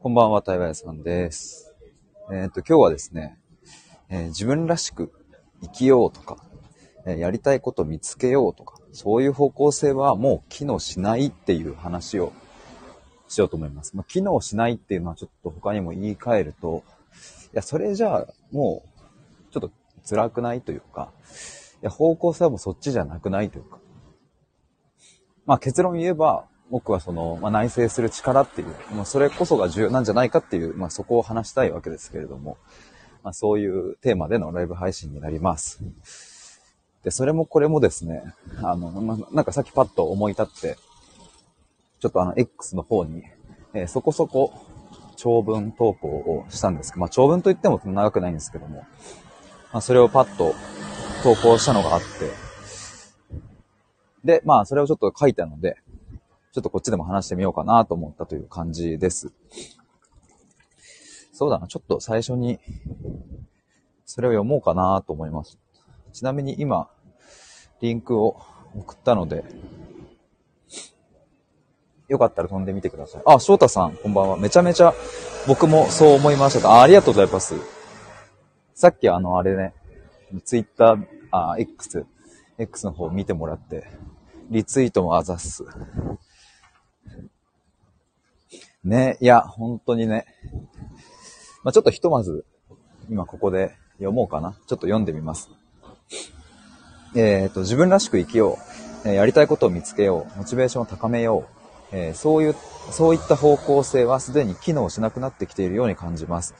こんばんは、台湾屋さんです。えっ、と、今日はですね、えー自分らしく生きようとか、えーやりたいこと見つけようとか、そういう方向性はもう機能しないっていう話をしようと思います。まあ、機能しないっていうのはちょっと他にも言い換えると、いや、それじゃあもうちょっと辛くないというか、いや、方向性はもうそっちじゃなくないというか、まあ結論言えば、僕はその、まあ、内省する力っていう、まあ、それこそが重要なんじゃないかっていう、まあ、そこを話したいわけですけれども、まあ、そういうテーマでのライブ配信になります。で、それもこれもですね、あの、ま、なんかさっきパッと思い立って、ちょっとあの、X の方に、えーそこそこ長文投稿をしたんですけど、まあ、長文といっても長くないんですけども、まあ、それをパッと投稿したのがあって、で、まあ、それをちょっと書いたので、ちょっとこっちでも話してみようかなと思ったという感じです。そうだな、ちょっと最初に、それを読もうかなと思います。ちなみに今、リンクを送ったので、よかったら飛んでみてください。あ、翔太さん、こんばんは。めちゃめちゃ僕もそう思いましたあ。ありがとうございます。さっきあの、あれね、ツイッター、あ、X、X の方見てもらって、リツイートもあざっす。ね、いや、本当にね。まあ、ちょっとひとまず、今ここで読もうかな。ちょっと読んでみます。えっ、と、自分らしく生きよう。えやりたいことを見つけよう。モチベーションを高めよう。えーそういう、そういった方向性はすでに機能しなくなってきているように感じます。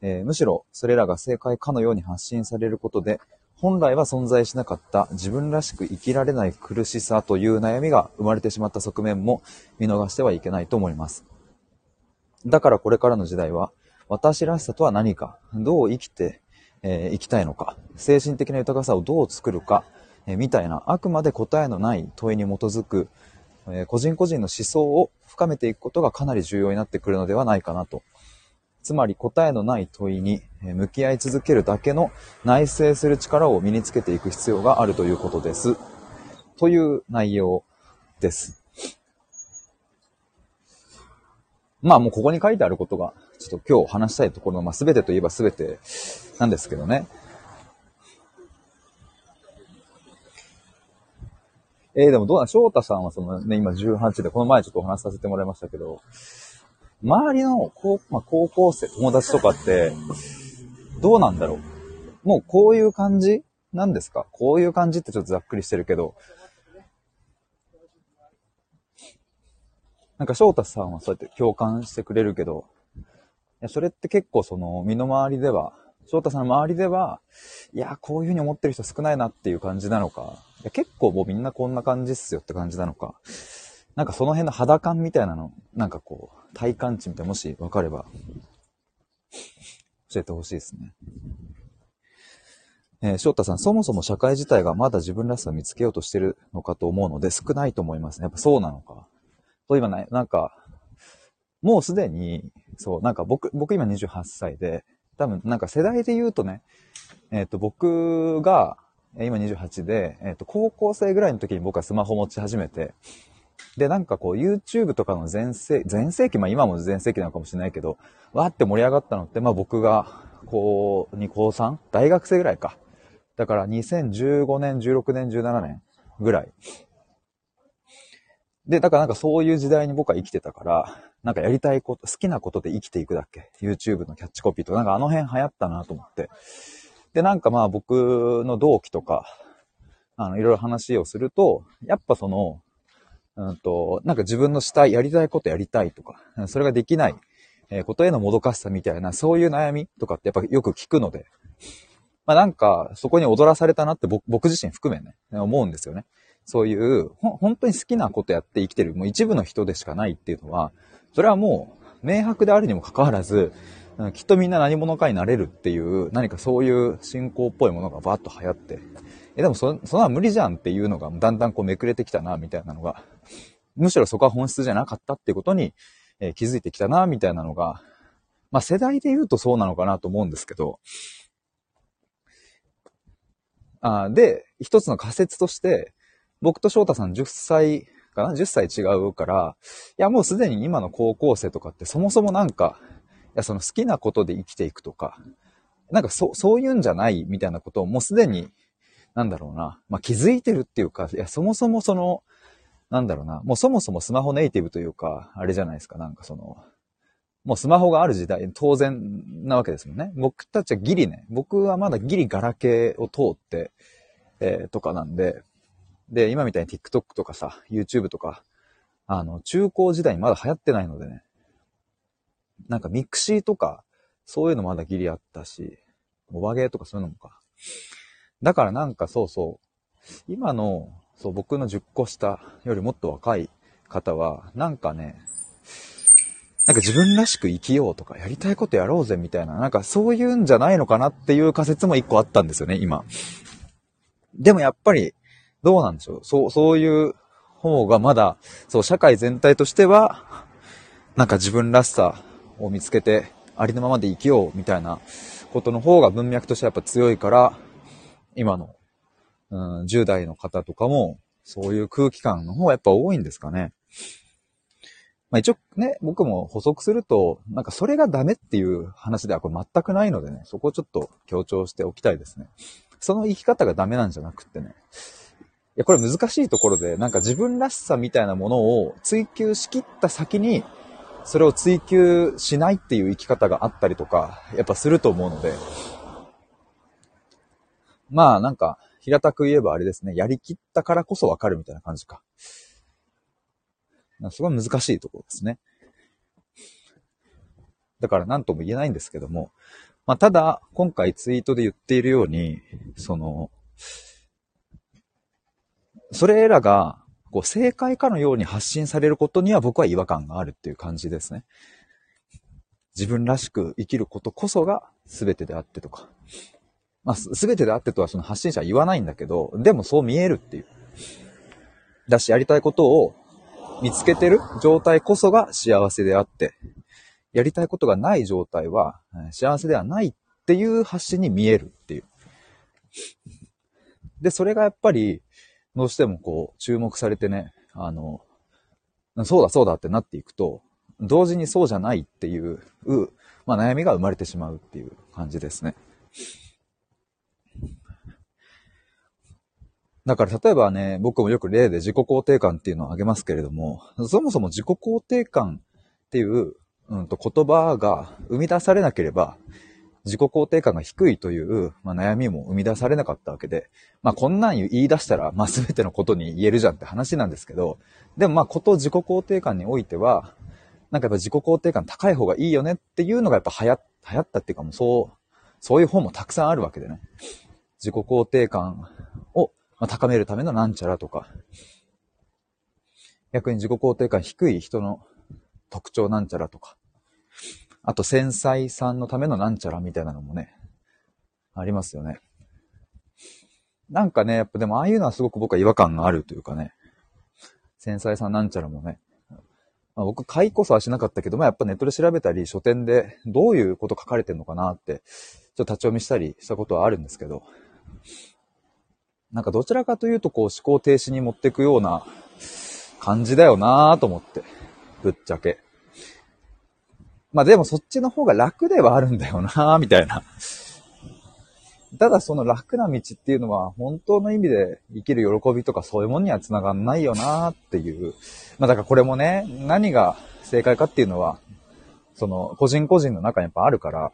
えーむしろ、それらが正解かのように発信されることで、本来は存在しなかった自分らしく生きられない苦しさという悩みが生まれてしまった側面も見逃してはいけないと思います。だからこれからの時代は、私らしさとは何か、どう生きて、えー生きたいのか、精神的な豊かさをどう作るか、えーみたいな、あくまで答えのない問いに基づく、えー個人個人の思想を深めていくことがかなり重要になってくるのではないかなと。つまり答えのない問いに向き合い続けるだけの内省する力を身につけていく必要があるということです。という内容です。まあもうここに書いてあることが、ちょっと今日話したいところの、まあ全てといえば全てなんですけどね。えー、でもどうなん翔太さんはそのね、今18で、この前ちょっとお話しさせてもらいましたけど、周りの高,、まあ、高校生、友達とかって、どうなんだろう？もうこういう感じなんですか？こういう感じってちょっとざっくりしてるけど、なんか翔太さんはそうやって共感してくれるけど、いや、それって結構その身の回りでは、翔太さんの周りでは、いや、こういうふうに思ってる人少ないなっていう感じなのか、いや結構もうみんなこんな感じっすよって感じなのか、なんかその辺の肌感みたいなの、なんかこう、体感値みたいなもし分かれば、教えてほしいですね。えー翔太さん、そもそも社会自体がまだ自分らしさを見つけようとしてるのかと思うので少ないと思いますね。やっぱそうなのか。と今ね、なんか、もうすでに、そう、なんか僕、僕今28歳で、多分なんか世代で言うとね、えっ、と、僕が、今28で、えっ、と、高校生ぐらいの時に僕はスマホ持ち始めて、で、なんかこう、YouTube とかの全盛、全盛期、まあ今も全盛期なのかもしれないけど、わーって盛り上がったのって、まあ僕が、高2、高 3? 大学生ぐらいか。だから2015年、16年、17年ぐらい。で、だからなんかそういう時代に僕は生きてたから、なんかやりたいこと、好きなことで生きていくだっけ ?YouTube のキャッチコピーとか、なんかあの辺流行ったなと思って。で、なんかまあ僕の同期とか、あの、いろいろ話をすると、やっぱその、うんと、なんか自分のしたい、やりたいことやりたいとか、それができない、えことへのもどかしさみたいな、そういう悩みとかってやっぱよく聞くので、まあなんか、そこに踊らされたなって僕自身含めね、思うんですよね。そういう、ほ本当に好きなことやって生きてる、もう一部の人でしかないっていうのは、それはもう、明白であるにもかかわらず、きっとみんな何者かになれるっていう、何かそういう信仰っぽいものがバーッと流行って、え、でもそ、そんな無理じゃんっていうのがだんだんこうめくれてきたな、みたいなのが、むしろそこは本質じゃなかったっていうことに、えー気づいてきたな、みたいなのが、まあ世代で言うとそうなのかなと思うんですけど、あーで、一つの仮説として、僕と翔太さん10歳かな ?10 歳違うから、いやもうすでに今の高校生とかってそもそもなんか、いやその好きなことで生きていくとか、なんかそ、そういうんじゃないみたいなことをもうすでに、なんだろうな、まあ、気づいてるっていうか、いやそもそもその、なんだろうな、もうそもそもスマホネイティブというか、あれじゃないですか、なんかその、もうスマホがある時代、当然なわけですもんね。僕たちはギリね、僕はまだギリガラケーを通って、えー、とかなんで、で、今みたいに TikTok とかさ、YouTube とか、あの、中高時代にまだ流行ってないのでね、なんか mixi とか、そういうのまだギリあったし、モバゲーとかそういうのもか。だからなんかそうそう、今の、そう、僕の10個下よりもっと若い方は、なんかね、なんか自分らしく生きようとか、やりたいことやろうぜみたいな、なんかそういうんじゃないのかなっていう仮説も一個あったんですよね、今。でもやっぱり、どうなんでしょう。そう、そういう方がまだ、そう、社会全体としては、なんか自分らしさを見つけて、ありのままで生きようみたいなことの方が文脈としてやっぱ強いから、今の、うん、10代の方とかも、そういう空気感の方がやっぱ多いんですかね。まあ一応ね、僕も補足すると、なんかそれがダメっていう話ではこれ全くないのでね、そこをちょっと強調しておきたいですね。その生き方がダメなんじゃなくってね。いや、これ難しいところで、なんか自分らしさみたいなものを追求しきった先に、それを追求しないっていう生き方があったりとか、やっぱすると思うので、まあなんか、平たく言えばあれですね、やりきったからこそわかるみたいな感じか。すごい難しいところですね。だから何とも言えないんですけども、まあ、ただ、今回ツイートで言っているように、その、それらが、こう、正解かのように発信されることには僕は違和感があるっていう感じですね。自分らしく生きることこそが全てであってとか。まあ、全てであってとはその発信者は言わないんだけど、でもそう見えるっていう。だし、やりたいことを見つけてる状態こそが幸せであって、やりたいことがない状態は幸せではないっていう発信に見えるっていう。で、それがやっぱり、どうしてもこう、注目されてね、あの、そうだそうだってなっていくと、同時にそうじゃないっていう、まあ悩みが生まれてしまうっていう感じですね。だから例えばね、僕もよく例で自己肯定感っていうのを挙げますけれども、そもそも自己肯定感っていううんと言葉が生み出されなければ、自己肯定感が低いという、まあ、悩みも生み出されなかったわけで、まあこんなん言い出したら、まあ全てのことに言えるじゃんって話なんですけど、でもまあこと自己肯定感においては、なんかやっぱ自己肯定感高い方がいいよねっていうのがやっぱ流行流行ったっていうかもうそう、そういう本もたくさんあるわけでね。自己肯定感を高めるためのなんちゃらとか、逆に自己肯定感低い人の特徴なんちゃらとか。あと繊細さんのためのなんちゃらみたいなのもね、ありますよね。なんかね、やっぱでもああいうのはすごく僕は違和感があるというかね。繊細さんなんちゃらもね。まあ、僕、買いこそはしなかったけど、まあやっぱネットで調べたり、書店でどういうこと書かれてんのかなって、ちょっと立ち読みしたりしたことはあるんですけど、なんかどちらかというとこう思考停止に持っていくような感じだよなぁと思って、ぶっちゃけ。まあでもそっちの方が楽ではあるんだよな、みたいな。ただその楽な道っていうのは本当の意味で生きる喜びとかそういうものには繋がんないよなっていう。まあだからこれもね、何が正解かっていうのは、その個人個人の中にやっぱあるから、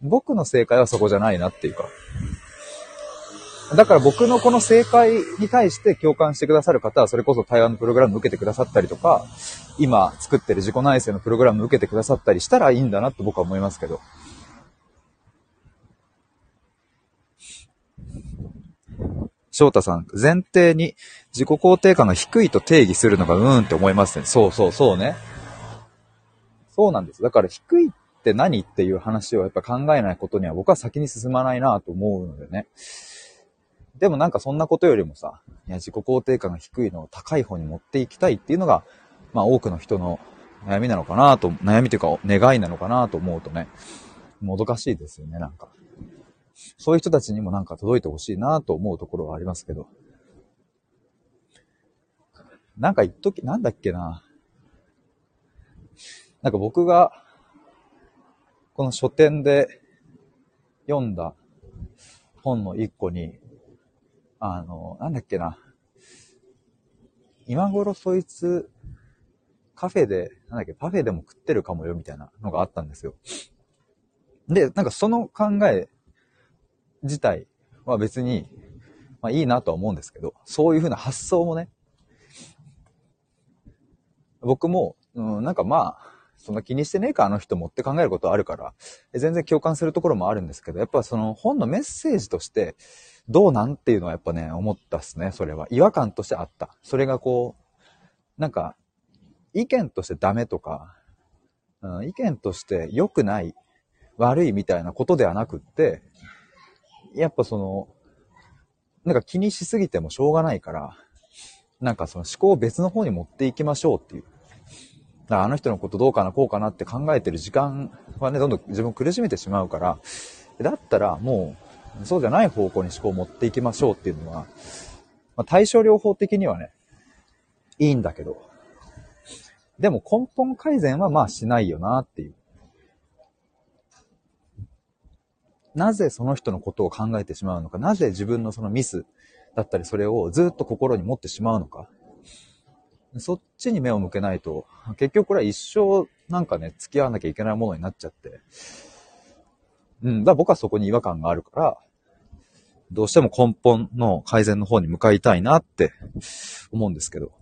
僕の正解はそこじゃないなっていうか。だから僕のこの正解に対して共感してくださる方は、それこそ台湾のプログラム受けてくださったりとか、今作ってる自己内省のプログラム受けてくださったりしたらいいんだなと僕は思いますけど。翔太さん、前提に自己肯定感が低いと定義するのがうーんって思いますね。そうそうそうね。そうなんです。だから低いって何っていう話をやっぱ考えないことには僕は先に進まないなと思うのでね。でもなんかそんなことよりもさ、いや自己肯定感が低いのを高い方に持っていきたいっていうのが、まあ多くの人の悩みなのかなと、悩みというか願いなのかなと思うとね、もどかしいですよね、なんか。そういう人たちにもなんか届いてほしいなと思うところはありますけど。なんか言っとき、なんだっけな。なんか僕が、この書店で読んだ本の一個に、あの、なんだっけな。今頃そいつ、カフェで、なんだっけ、パフェでも食ってるかもよ、みたいなのがあったんですよ。で、なんかその考え自体は別に、まあいいなとは思うんですけど、そういうふうな発想もね、僕も、うん、なんかまあ、そんな気にしてねえか、あの人もって考えることあるから、全然共感するところもあるんですけど、やっぱその本のメッセージとして、どうなんっていうのはやっぱね、思ったっすね、それは。違和感としてあった。それがこう、なんか、意見としてダメとか、うん、意見として良くない、悪いみたいなことではなくって、やっぱその、なんか気にしすぎてもしょうがないから、なんかその思考を別の方に持っていきましょうっていう。だからあの人のことどうかな、こうかなって考えてる時間はね、どんどん自分を苦しめてしまうから、だったらもう、そうじゃない方向に思考を持っていきましょうっていうのは、まあ、対症療法的にはね、いいんだけど、でも根本改善はまあしないよなっていう。なぜその人のことを考えてしまうのか、なぜ自分のそのミスだったりそれをずっと心に持ってしまうのか。そっちに目を向けないと、結局これは一生なんかね、付き合わなきゃいけないものになっちゃって。うん、だから僕はそこに違和感があるから、どうしても根本の改善の方に向かいたいなって思うんですけど。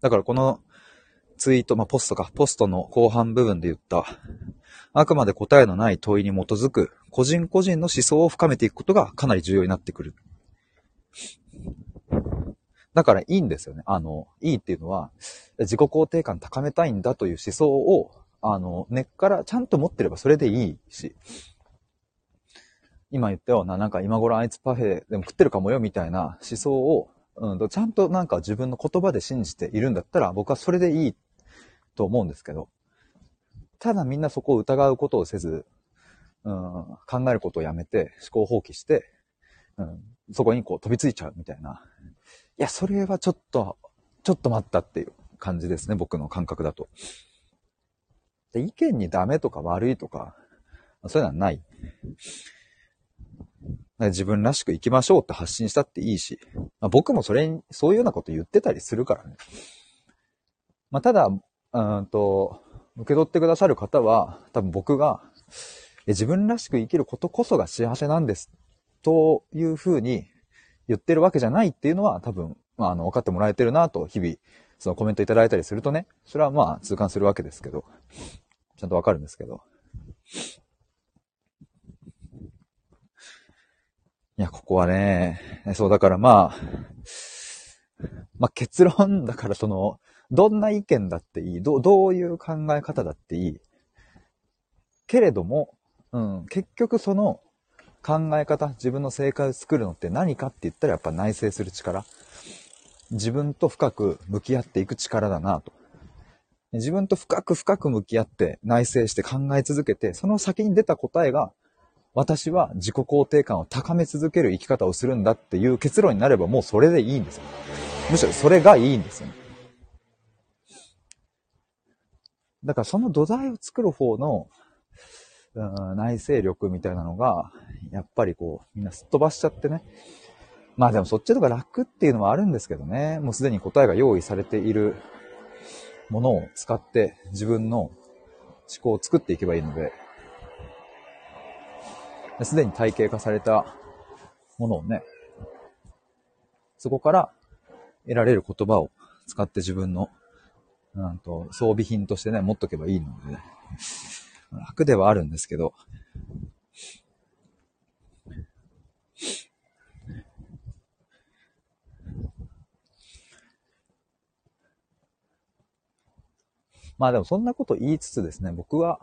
だからこのツイート、まあ、ポストか、ポストの後半部分で言った、あくまで答えのない問いに基づく個人個人の思想を深めていくことがかなり重要になってくる。だからいいんですよね。あの、いいっていうのは、自己肯定感高めたいんだという思想を、あの、根っからちゃんと持ってればそれでいいし、今言ったような、なんか今頃あいつパフェでも食ってるかもよみたいな思想を、うんと、ちゃんとなんか自分の言葉で信じているんだったら、僕はそれでいいと思うんですけど、ただみんなそこを疑うことをせず、うん、考えることをやめて、思考放棄して、うん、そこにこう飛びついちゃうみたいな。いや、それはちょっと、ちょっと待ったっていう感じですね、僕の感覚だと。で意見にダメとか悪いとか、そういうのはない。自分らしく生きましょうって発信したっていいし、まあ、僕もそれに、そういうようなこと言ってたりするからね。まあ、ただ、うんと、受け取ってくださる方は、多分僕が、自分らしく生きることこそが幸せなんです。というふうに言ってるわけじゃないっていうのは多分、まあ、あの、分かってもらえてるなと、日々、そのコメントいただいたりするとね、それはまあ、痛感するわけですけど、ちゃんとわかるんですけど。いや、ここはね、そうだからまあ、まあ結論だからその、どんな意見だっていい。どどういう考え方だっていい。けれども、うん、結局その考え方、自分の正解を作るのって何かって言ったらやっぱ内省する力。自分と深く向き合っていく力だなと。自分と深く深く向き合って内省して考え続けて、その先に出た答えが、私は自己肯定感を高め続ける生き方をするんだっていう結論になればもうそれでいいんですよ。むしろそれがいいんですよね。だからその土台を作る方の、うん、内省力みたいなのが、やっぱりこう、みんなすっ飛ばしちゃってね。まあでもそっちとか楽っていうのはあるんですけどね。もうすでに答えが用意されているものを使って自分の思考を作っていけばいいので、すでに体系化されたものをね、そこから得られる言葉を使って自分のなんと、装備品としてね、持っとけばいいので、ね楽ではあるんですけど、まあでもそんなこと言いつつですね、僕は、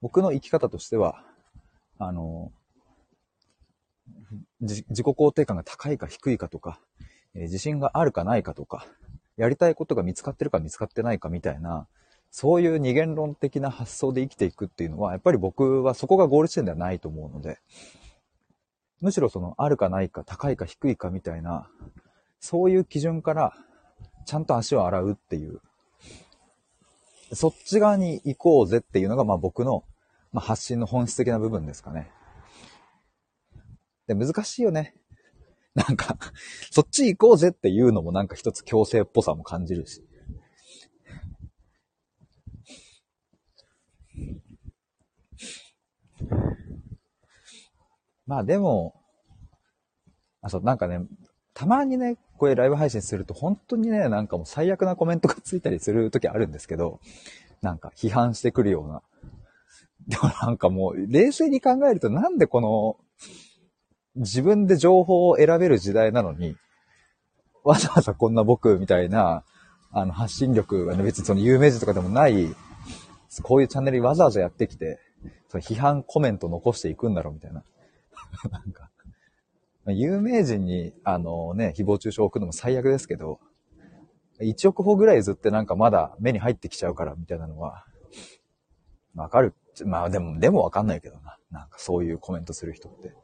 僕の生き方としては、あの、自己肯定感が高いか低いかとか、えー、自信があるかないかとか、やりたいことが見つかってるか見つかってないかみたいな、そういう二元論的な発想で生きていくっていうのは、やっぱり僕はそこがゴール地点ではないと思うので、むしろその、あるかないか、高いか低いかみたいな、そういう基準から、ちゃんと足を洗うっていう、そっち側に行こうぜっていうのが、まあ僕の、まあ、発信の本質的な部分ですかね。で、難しいよね。なんか、そっち行こうぜっていうのもなんか一つ強制っぽさも感じるし。まあでも、あ、そう、なんかね、たまにね、これライブ配信すると本当にね、なんかもう最悪なコメントがついたりする時あるんですけど、なんか批判してくるような。でもなんかもう冷静に考えるとなんでこの自分で情報を選べる時代なのに、わざわざこんな僕みたいな、あの発信力がね、別にその有名人とかでもない、こういうチャンネルにわざわざやってきて、その批判コメント残していくんだろうみたいな。なんか、有名人に、あのね、誹謗中傷を置くのも最悪ですけど、1億歩ぐらいずってなんかまだ目に入ってきちゃうからみたいなのは、わかる。まあでも、でもわかんないけどな。なんかそういうコメントする人って。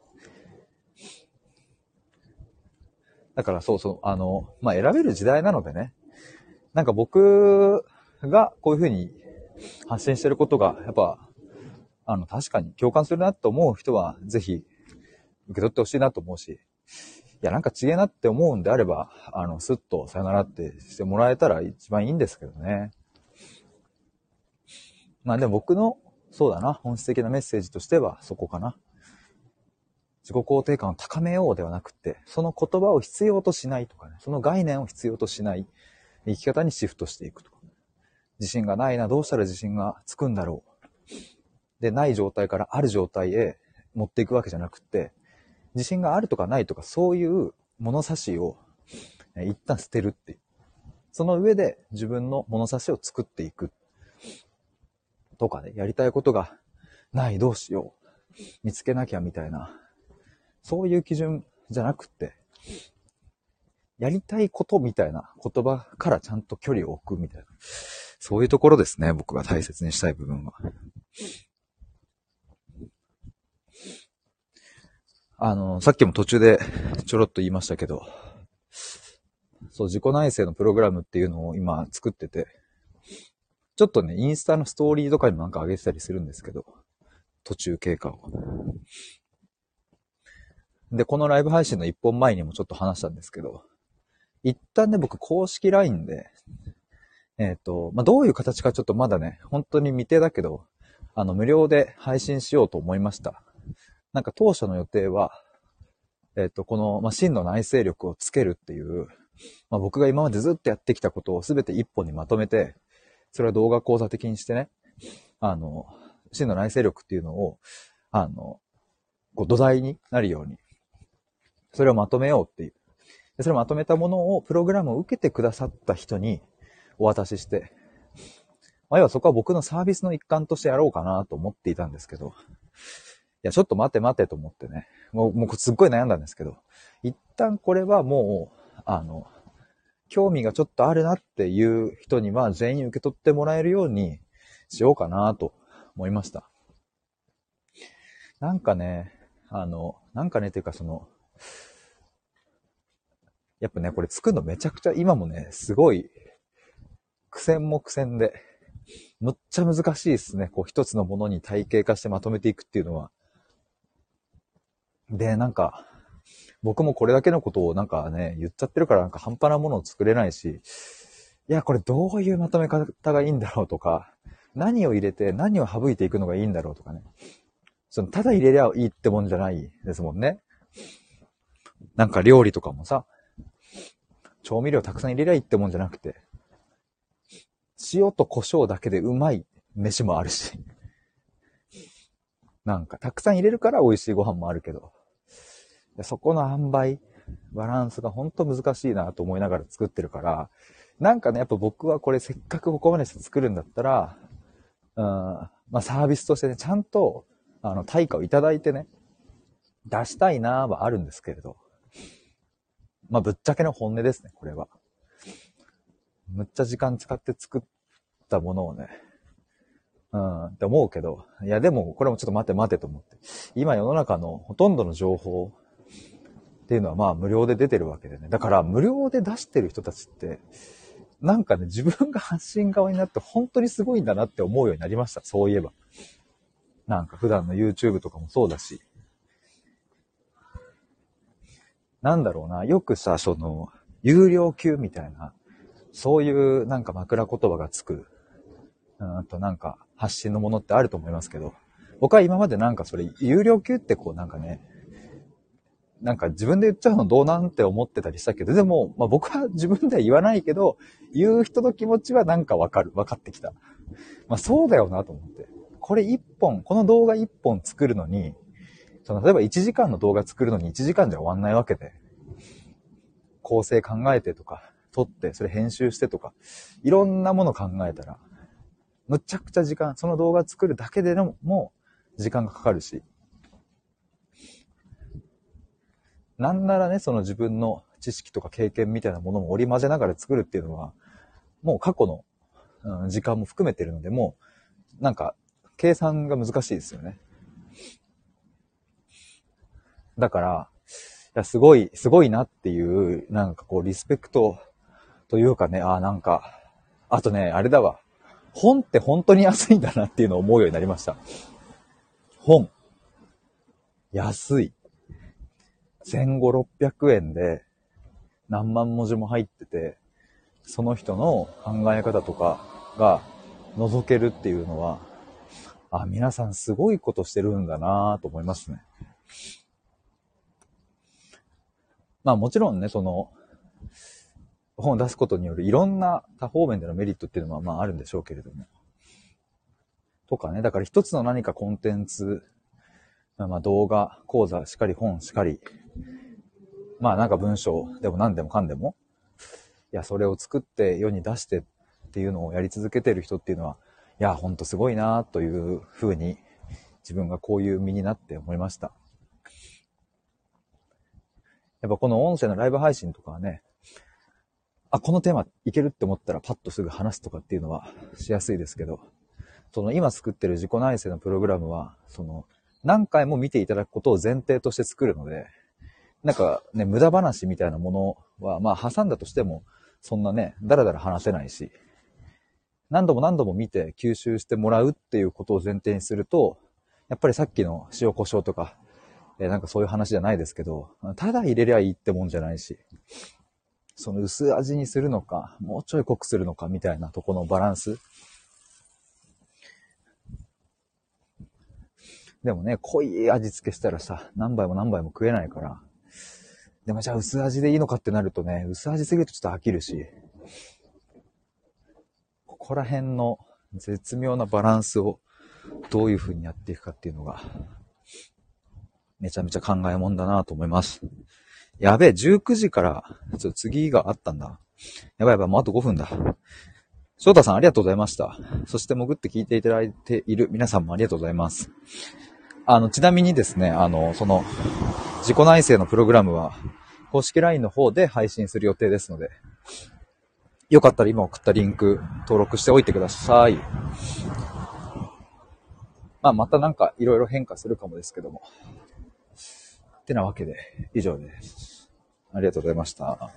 だからそうそう、あの、まあ選べる時代なのでね。なんか僕がこういうふうに発信してることが、やっぱ、あの、確かに共感するなと思う人は、ぜひ受け取ってほしいなと思うし、いや、なんか違えなって思うんであれば、あの、スッとさよならってしてもらえたら一番いいんですけどね。まあでも僕の、そうだな、本質的なメッセージとしてはそこかな。自己肯定感を高めようではなくて、その言葉を必要としないとかね、その概念を必要としない生き方にシフトしていくとか。自信がないな、どうしたら自信がつくんだろう。で、ない状態からある状態へ持っていくわけじゃなくて、自信があるとかないとか、そういう物差しを一旦捨てるっていう。その上で自分の物差しを作っていく。とかね、やりたいことがない、どうしよう。見つけなきゃみたいな。そういう基準じゃなくって、やりたいことみたいな言葉からちゃんと距離を置くみたいな。そういうところですね、僕が大切にしたい部分は。あの、さっきも途中で ちょろっと言いましたけど、そう、自己内省のプログラムっていうのを今作ってて、ちょっとね、インスタのストーリーとかにもなんか上げてたりするんですけど、途中経過を。で、このライブ配信の一本前にもちょっと話したんですけど、一旦ね、僕公式 LINE で、えっ、ー、と、まあ、どういう形かちょっとまだね、本当に未定だけど、あの、無料で配信しようと思いました。なんか当初の予定は、えっ、と、この、まあ、真の内省力をつけるっていう、まあ、僕が今までずっとやってきたことをすべて一本にまとめて、それは動画講座的にしてね、あの、真の内省力っていうのを、あの、こう土台になるように、それをまとめようっていう。それをまとめたものを、プログラムを受けてくださった人にお渡しして、まあ、要はそこは僕のサービスの一環としてやろうかなと思っていたんですけど、いや、ちょっと待て待てと思ってね。もう、もうすっごい悩んだんですけど、一旦これはもう、あの、興味がちょっとあるなっていう人には全員受け取ってもらえるようにしようかなと思いました。なんかね、あの、なんかね、っていうかその、やっぱね、これ作るのめちゃくちゃ今もね、すごい苦戦も苦戦で、むっちゃ難しいですね。こう一つのものに体系化してまとめていくっていうのは。で、なんか、僕もこれだけのことをなんかね、言っちゃってるからなんか半端なものを作れないし、いや、これどういうまとめ方がいいんだろうとか、何を入れて何を省いていくのがいいんだろうとかね。その、ただ入れりゃいいってもんじゃないですもんね。なんか料理とかもさ、調味料たくさん入れりゃいいってもんじゃなくて、塩と胡椒だけでうまい飯もあるし。なんか、たくさん入れるから美味しいご飯もあるけど、そこの塩梅、バランスがほんと難しいなと思いながら作ってるから、なんかね、やっぱ僕はこれせっかくここまで作るんだったら、うん、まあサービスとしてね、ちゃんと、あの、対価をいただいてね、出したいなはあるんですけれど、まあぶっちゃけの本音ですね、これは。むっちゃ時間使って作ったものをね、うん、って思うけど、いやでもこれもちょっと待て待てと思って。今世の中のほとんどの情報っていうのはまあ無料で出てるわけでね。だから無料で出してる人たちって、なんかね、自分が発信側になって本当にすごいんだなって思うようになりました。そういえば。なんか普段の YouTube とかもそうだし。なんだろうな、よくさ、その、有料級みたいな、そういうなんか枕言葉がつく、うんとなんか発信のものってあると思いますけど、僕は今までなんかそれ、有料級ってこうなんかね、なんか自分で言っちゃうのどうなんて思ってたりしたけど、でも、まあ僕は自分では言わないけど、言う人の気持ちはなんかわかる、分かってきた。まあそうだよなと思って。これ一本、この動画一本作るのに、その例えば1時間の動画作るのに1時間じゃ終わんないわけで、構成考えてとか、撮って、それ編集してとか、いろんなもの考えたら、むちゃくちゃ時間、その動画作るだけでも、も時間がかかるし、なんならね、その自分の知識とか経験みたいなものも織り交ぜながら作るっていうのは、もう過去の、うん、時間も含めてるので、もう、なんか、計算が難しいですよね。だから、いや、すごい、すごいなっていう、なんかこう、リスペクトというかね、ああなんか、あとね、あれだわ。本って本当に安いんだなっていうのを思うようになりました。本。安い。1500、600円で何万文字も入ってて、その人の考え方とかが覗けるっていうのは、あ、皆さんすごいことしてるんだなと思いますね。まあもちろんね、その、本を出すことによるいろんな多方面でのメリットっていうのはまああるんでしょうけれども。とかね、だから一つの何かコンテンツ、まあ動画、講座しっかり本しっかり、まあなんか文章でも何でもかんでも、いや、それを作って世に出してっていうのをやり続けてる人っていうのは、いや、ほんとすごいなというふうに自分がこういう身になって思いました。やっぱこの音声のライブ配信とかはね、あ、このテーマいけるって思ったらパッとすぐ話すとかっていうのはしやすいですけど、その今作ってる自己内省のプログラムは、その何回も見ていただくことを前提として作るので、なんかね、無駄話みたいなものは、まあ挟んだとしても、そんなね、だらだら話せないし、何度も何度も見て吸収してもらうっていうことを前提にすると、やっぱりさっきの塩胡椒とか、えなんかそういう話じゃないですけど、ただ入れりゃいいってもんじゃないし、その薄味にするのか、もうちょい濃くするのかみたいなとこのバランス。でもね、濃い味付けしたらさ、何杯も何杯も食えないから、でもじゃあ薄味でいいのかってなるとね、薄味すぎるとちょっと飽きるし、ここら辺の絶妙なバランスをどういう風にやっていくかっていうのが、めちゃめちゃ考えもんだなと思います。やべえ、19時から、ちょっと次があったんだ。やばいやばい、もうあと5分だ。翔太さんありがとうございました。そして潜って聞いていただいている皆さんもありがとうございます。あの、ちなみにですね、あの、その、自己内省のプログラムは、公式 LINE の方で配信する予定ですので、よかったら今送ったリンク登録しておいてください。まあ、またなんか色々変化するかもですけども。ってなわけで、以上です。ありがとうございました。